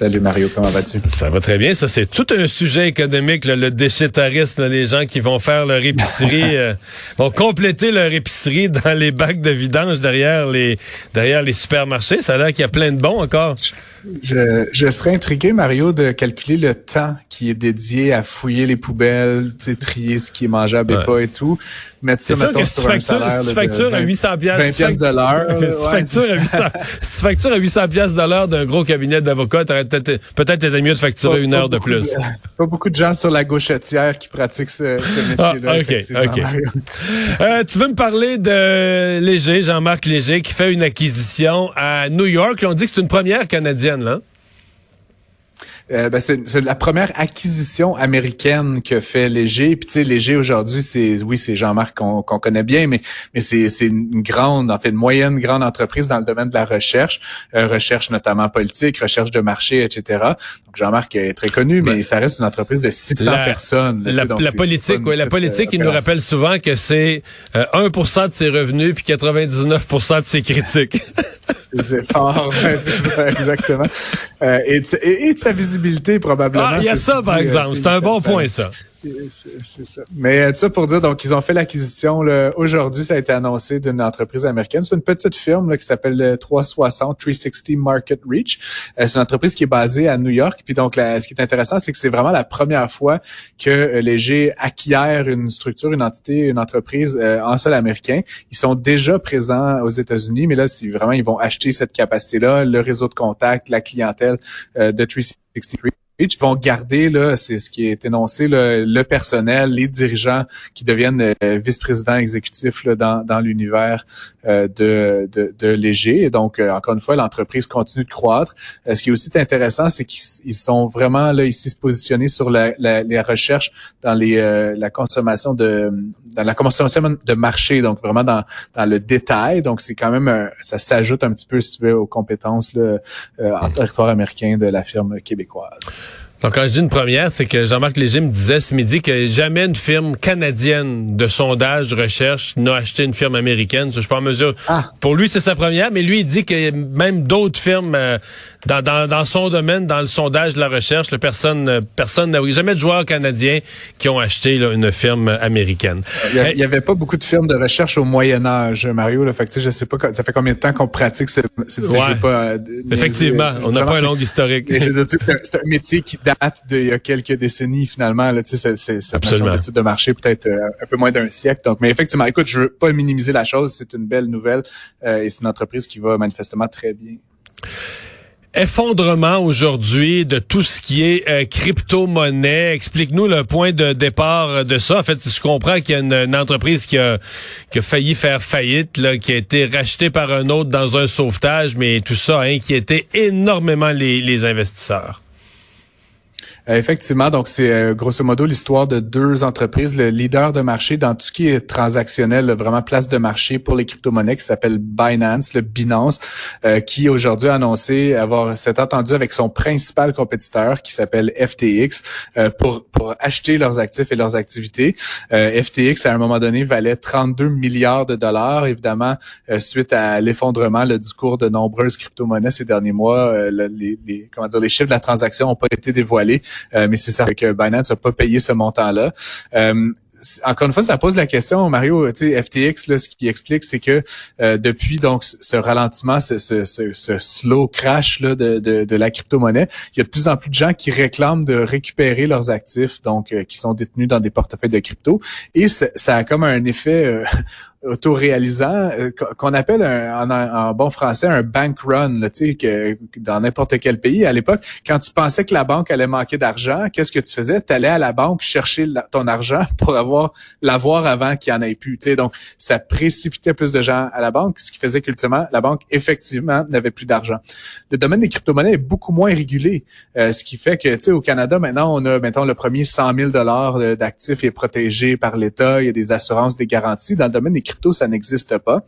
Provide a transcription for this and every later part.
Salut Mario, comment vas-tu? Ça va très bien. Ça, c'est tout un sujet économique, là, le déchétarisme, les gens qui vont faire leur épicerie, euh, vont compléter leur épicerie dans les bacs de vidange derrière les derrière les supermarchés. Ça a l'air qu'il y a plein de bons encore. Je, je serais intrigué, Mario, de calculer le temps qui est dédié à fouiller les poubelles, trier ce qui est mangeable et pas et tout. Mettre ça, mettons, que si tu factures, si tu factures à 800 pièces 20 pièces de l'heure. Si tu factures à 800, si tu factures à 800 pièces de l'heure d'un gros cabinet d'avocats, peut-être peut-être mieux de facturer une heure de plus. Pas beaucoup de gens sur la gauchetière qui pratiquent ce, ce ah, métier-là. ok, ok. Euh, tu veux me parler de Léger, Jean-Marc Léger, qui fait une acquisition à New York. On dit que c'est une première canadienne euh, ben, c'est la première acquisition américaine que fait Léger. Puis tu sais, Léger aujourd'hui, c'est oui, c'est Jean-Marc qu'on connaît bien, mais c'est une grande, en fait, une moyenne grande entreprise dans le domaine de la recherche, euh, recherche notamment politique, recherche de marché, etc. Jean-Marc est très connu, mais ça reste une entreprise de 600 personnes. La, la politique, ouais, la politique, il nous rappelle souvent que c'est 1% euh, de ses revenus puis 99% de ses critiques. c'est fort, exactement. Euh, et, et, de sa visibilité, probablement. Ah, il y a ça, par exemple. C'est un bon point, ça. C'est ça. Mais euh, tout ça pour dire, donc, ils ont fait l'acquisition. Aujourd'hui, ça a été annoncé d'une entreprise américaine. C'est une petite firme là, qui s'appelle 360 360 Market Reach. Euh, c'est une entreprise qui est basée à New York. Puis donc, ce qui est intéressant, c'est que c'est vraiment la première fois que euh, Léger acquiert une structure, une entité, une entreprise en sol américain. Ils sont déjà présents aux États-Unis, mais là, c'est vraiment, ils vont acheter cette capacité-là, le réseau de contact, la clientèle de 360 ils vont garder, là, c'est ce qui est énoncé, le personnel, les dirigeants qui deviennent euh, vice-présidents exécutifs là, dans, dans l'univers euh, de, de, de, Léger. Et donc, euh, encore une fois, l'entreprise continue de croître. ce qui est aussi intéressant, c'est qu'ils sont vraiment là ici se positionner sur la, la, les recherches dans les la consommation de dans la consommation de marché, donc vraiment dans, dans le détail. Donc, c'est quand même ça s'ajoute un petit peu, si tu veux, aux compétences là, en territoire américain de la firme québécoise. Donc, quand je dis une première, c'est que Jean-Marc Léger me disait ce midi que jamais une firme canadienne de sondage, de recherche n'a acheté une firme américaine. Je suis pas en mesure. Ah. Pour lui, c'est sa première, mais lui, il dit que même d'autres firmes euh, dans, dans, dans, son domaine, dans le sondage de la recherche, personne euh, personne n'a jamais de joueurs canadiens qui ont acheté une firme américaine. Il n'y avait pas beaucoup de firmes de recherche au Moyen Âge, Mario. Là, fait que, je sais pas, ça fait combien de temps qu'on pratique ce, ce ouais. pas, euh, Effectivement, on n'a pas un long historique. C'est un métier qui date d'il y a quelques décennies finalement. Là, c'est c'est étude de marché peut-être euh, un peu moins d'un siècle. Donc, mais effectivement, écoute, je veux pas minimiser la chose. C'est une belle nouvelle euh, et c'est une entreprise qui va manifestement très bien effondrement aujourd'hui de tout ce qui est euh, crypto-monnaie. Explique-nous le point de départ de ça. En fait, je comprends qu'il y a une, entreprise qui a, qui a failli faire faillite, là, qui a été rachetée par un autre dans un sauvetage, mais tout ça a inquiété énormément les, les investisseurs. Euh, effectivement, donc c'est euh, grosso modo l'histoire de deux entreprises, le leader de marché dans tout ce qui est transactionnel, vraiment place de marché pour les crypto-monnaies qui s'appelle Binance, le Binance, euh, qui aujourd'hui a annoncé avoir s'est entendu avec son principal compétiteur qui s'appelle FTX pour pour acheter leurs actifs et leurs activités. FTX à un moment donné valait 32 milliards de dollars, évidemment suite à l'effondrement du cours de nombreuses crypto-monnaies ces derniers mois. les, les, comment dire les chiffres de la transaction n'ont pas été dévoilés. Euh, mais c'est ça que Binance n'a pas payé ce montant-là euh, encore une fois, ça pose la question, Mario, tu sais, FTX, là, ce qui explique, c'est que euh, depuis donc ce ralentissement, ce, ce, ce, slow crash là, de, de, de la crypto-monnaie, il y a de plus en plus de gens qui réclament de récupérer leurs actifs, donc qui sont détenus dans des portefeuilles de crypto. Et ça a comme un effet autoréalisant, euh, qu'on appelle en, bon français un bank run, tu sais, que, dans n'importe quel pays. À l'époque, quand tu pensais que la banque allait manquer d'argent, qu'est-ce que tu faisais? Tu allais à la banque chercher ton argent pour avoir l'avoir avant qu'il y en ait plus. Tu sais, donc, ça précipitait plus de gens à la banque, ce qui faisait qu'ultimement, la banque, effectivement, n'avait plus d'argent. Le domaine des crypto-monnaies est beaucoup moins régulé, euh, ce qui fait que, tu sais, au Canada, maintenant, on a, mettons, le premier 100 000 d'actifs est protégé par l'État, il y a des assurances, des garanties. Dans le domaine des cryptos, ça n'existe pas.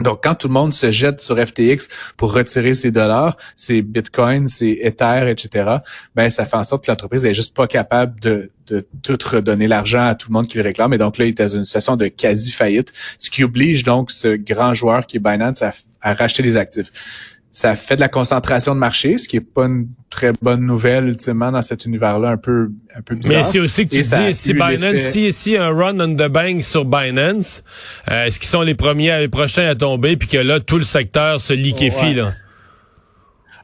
Donc, quand tout le monde se jette sur FTX pour retirer ses dollars, ses bitcoins, ses Ether, etc., ben ça fait en sorte que l'entreprise est juste pas capable de, de tout redonner l'argent à tout le monde qui le réclame. Et donc là, il est dans une situation de quasi-faillite, ce qui oblige donc ce grand joueur qui est Binance à, à racheter les actifs ça fait de la concentration de marché, ce qui est pas une très bonne nouvelle ultimement dans cet univers-là un peu un peu bizarre. Mais c'est aussi que tu dis si Binance, si, si un run on the bank sur Binance, euh, est-ce qu'ils sont les premiers, les prochains à tomber, puis que là tout le secteur se liquéfie là?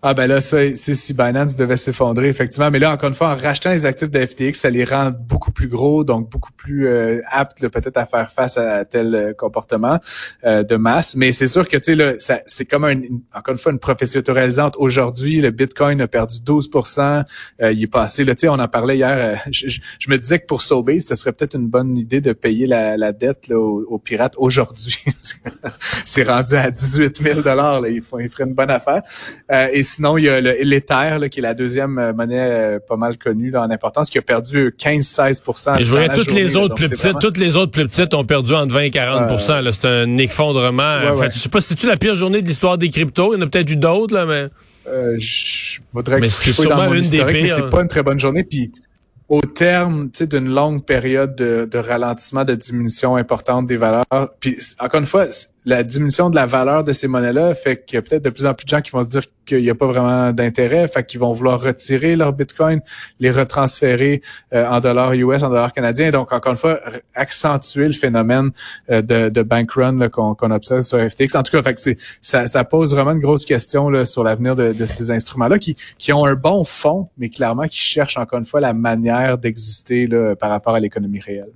Ah ben là, ça, si Binance devait s'effondrer, effectivement. Mais là, encore une fois, en rachetant les actifs de FTX, ça les rend beaucoup plus gros, donc beaucoup plus euh, aptes peut-être à faire face à, tel euh, comportement euh, de masse. Mais c'est sûr que tu sais là, c'est comme un, encore une fois une prophétie autoralisante. Aujourd'hui, le Bitcoin a perdu 12 Il est passé, là, tu sais, on en parlait hier. Je, me disais que pour sauver, ce serait peut-être une bonne idée de payer la, dette là, aux, pirates aujourd'hui. c'est rendu à 18 000 dollars. Il, faut, il ferait une bonne affaire. Sinon, il y a l'Ether, qui est la deuxième euh, monnaie euh, pas mal connue là, en importance, qui a perdu 15-16 je voyais toutes les autres plus petites, toutes les autres plus petites ont perdu entre 20 et 40% C'est un effondrement. Je en fait, Je sais pas si c'est la pire journée de l'histoire des cryptos? Il y en a peut-être eu d'autres, là, mais. Euh, je voudrais mais c'est sûrement une des pires. c'est pas une très bonne journée. Puis au terme d'une longue période de, de, ralentissement, de diminution importante des valeurs. Puis encore une fois, la diminution de la valeur de ces monnaies-là fait qu'il y a peut-être de plus en plus de gens qui vont dire qu'il n'y a pas vraiment d'intérêt, fait qu'ils vont vouloir retirer leur Bitcoin, les retransférer euh, en dollars US, en dollars canadiens. Donc, encore une fois, accentuer le phénomène euh, de, de bank run qu'on observe sur FTX. En tout cas, fait que ça, ça pose vraiment une grosse question là, sur l'avenir de, de, ces instruments-là qui, qui ont un bon fond, mais clairement qui cherchent encore une fois la manière d'exister par rapport à l'économie réelle.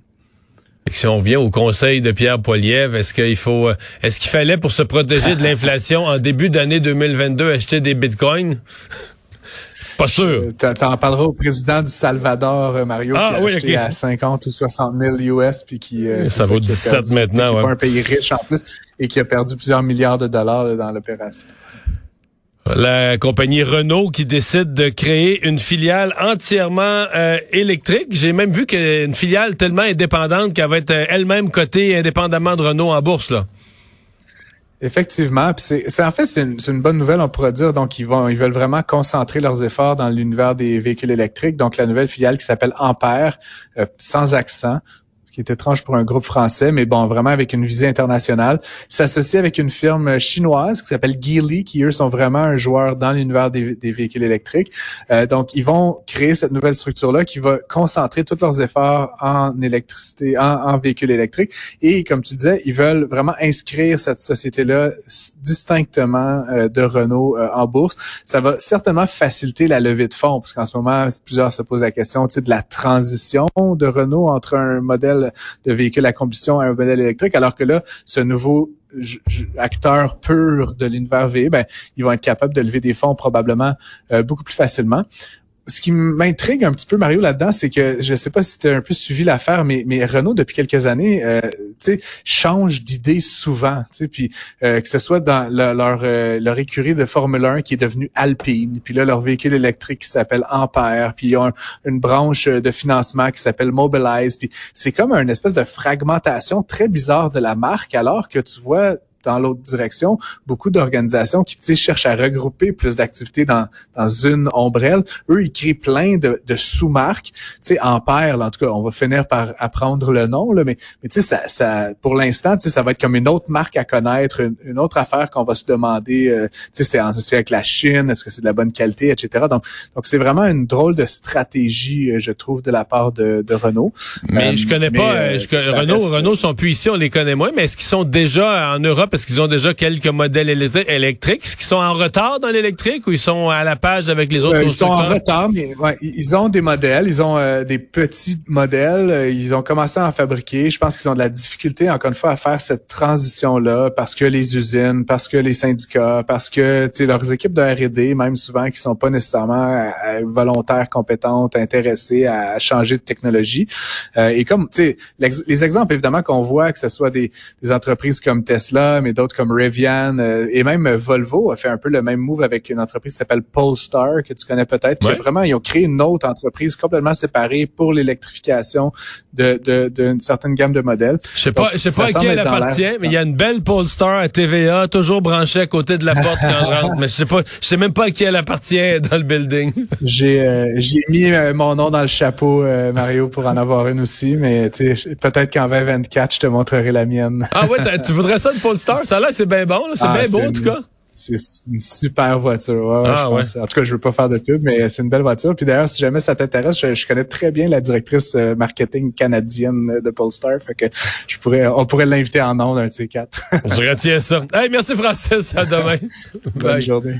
Si on vient au conseil de Pierre Poilievre, est-ce qu'il faut, euh, est-ce qu'il fallait pour se protéger de l'inflation en début d'année 2022 acheter des bitcoins? Pas sûr. Euh, t'en parleras au président du Salvador, euh, Mario, ah, qui a acheté à 50 ou 60 000 US, puis qui... ça vaut 17 maintenant, qui ouais. pas un pays riche en plus, et qui a perdu plusieurs milliards de dollars dans l'opération. La compagnie Renault qui décide de créer une filiale entièrement euh, électrique. J'ai même vu qu'une filiale tellement indépendante qu'elle va être euh, elle-même cotée indépendamment de Renault en bourse. là. Effectivement, c'est en fait c'est une, bonne nouvelle on pourrait dire. Donc ils vont ils veulent vraiment concentrer leurs efforts dans l'univers des véhicules électriques. Donc la nouvelle filiale qui s'appelle Ampère, euh, sans accent, qui est étrange pour un groupe français, mais bon, vraiment avec une visée internationale, s'associe avec une firme chinoise qui s'appelle Geely, qui eux sont vraiment un joueur dans l'univers des, véhicules électriques. Euh, donc, ils vont créer cette nouvelle structure-là qui va concentrer tous leurs efforts en électricité, en, véhicules électriques. Et comme tu disais, ils veulent vraiment inscrire cette société-là distinctement euh, de Renault euh, en bourse. Ça va certainement faciliter la levée de fonds, parce qu'en ce moment, plusieurs se posent la question de la transition de Renault entre un modèle de véhicules à combustion à un modèle électrique, alors que là, ce nouveau acteur pur de l'univers V, ben, ils vont être capables de lever des fonds probablement euh, beaucoup plus facilement ce qui m'intrigue un petit peu, Mario, là-dedans, c'est que je sais pas si tu as un peu suivi l'affaire, mais, Renault, depuis quelques années, euh, change d'idée souvent. Puis euh, que ce soit dans leur, euh, leur écurie de Formule 1 qui est devenue Alpine, puis là, leur véhicule électrique qui s'appelle Ampère, puis ils ont une branche de financement qui s'appelle Mobilize. Puis c'est comme une espèce de fragmentation très bizarre de la marque, alors que tu vois dans l'autre direction. Beaucoup d'organisations qui cherchent à regrouper plus d'activités dans, dans une ombrelle. Eux, ils créent plein de, de sous-marques. Tu sais, Ampère, là, en tout cas, on va finir par apprendre le nom, là, mais, mais tu sais, ça, ça, pour l'instant, tu sais, ça va être comme une autre marque à connaître, une, autre affaire qu'on va se demander, euh, tu sais, c'est associé avec la Chine, est-ce que c'est de la bonne qualité, etc. Donc, donc c'est vraiment une drôle de stratégie, euh, je trouve, de la part de, de Renault. Mais je connais euh, pas, je, Renault, Renault sont plus ici, on les connaît moins, mais est-ce qu'ils sont déjà en Europe parce qu'ils ont déjà quelques modèles électriques. Est-ce qu'ils sont en retard dans l'électrique ou ils sont à la page avec les autres Ils sont en retard, mais ouais, ils ont des modèles. Ils ont euh, des petits modèles. Ils ont commencé à en fabriquer. Je pense qu'ils ont de la difficulté, encore une fois, à faire cette transition-là parce que les usines, parce que les syndicats, parce que leurs équipes de R&D, même souvent, qui sont pas nécessairement euh, volontaires, compétentes, intéressées à changer de technologie. Euh, et comme, tu sais, les exemples, évidemment, qu'on voit, que ce soit des, des entreprises comme Tesla, mais d'autres comme Rivian, euh, et même Volvo a fait un peu le même move avec une entreprise qui s'appelle Polestar, que tu connais peut-être. Vraiment, ils ont créé une autre entreprise complètement séparée pour l'électrification de d'une certaine gamme de modèles. Je sais pas, je sais pas à qui elle appartient, mais il y a une belle Polestar à TVA, toujours branchée à côté de la porte quand je rentre. Mais je sais pas, je sais même pas à qui elle appartient dans le building. J'ai euh, j'ai mis mon nom dans le chapeau, Mario, pour en avoir une aussi, mais peut-être qu'en 2024, je te montrerai la mienne. ah ouais, tu voudrais ça de Polestar? Ça a l'air que c'est bien bon, c'est ah, bien beau en tout cas. C'est une super voiture. ah, En tout cas, je veux pas faire de pub, mais c'est une belle voiture. Puis d'ailleurs, si jamais ça t'intéresse, je, connais très bien la directrice euh, marketing canadienne de Polestar. Fait que je pourrais, on pourrait l'inviter en nom d'un T4. je retiens ça. Hey, merci Francis. À demain. Bonne journée.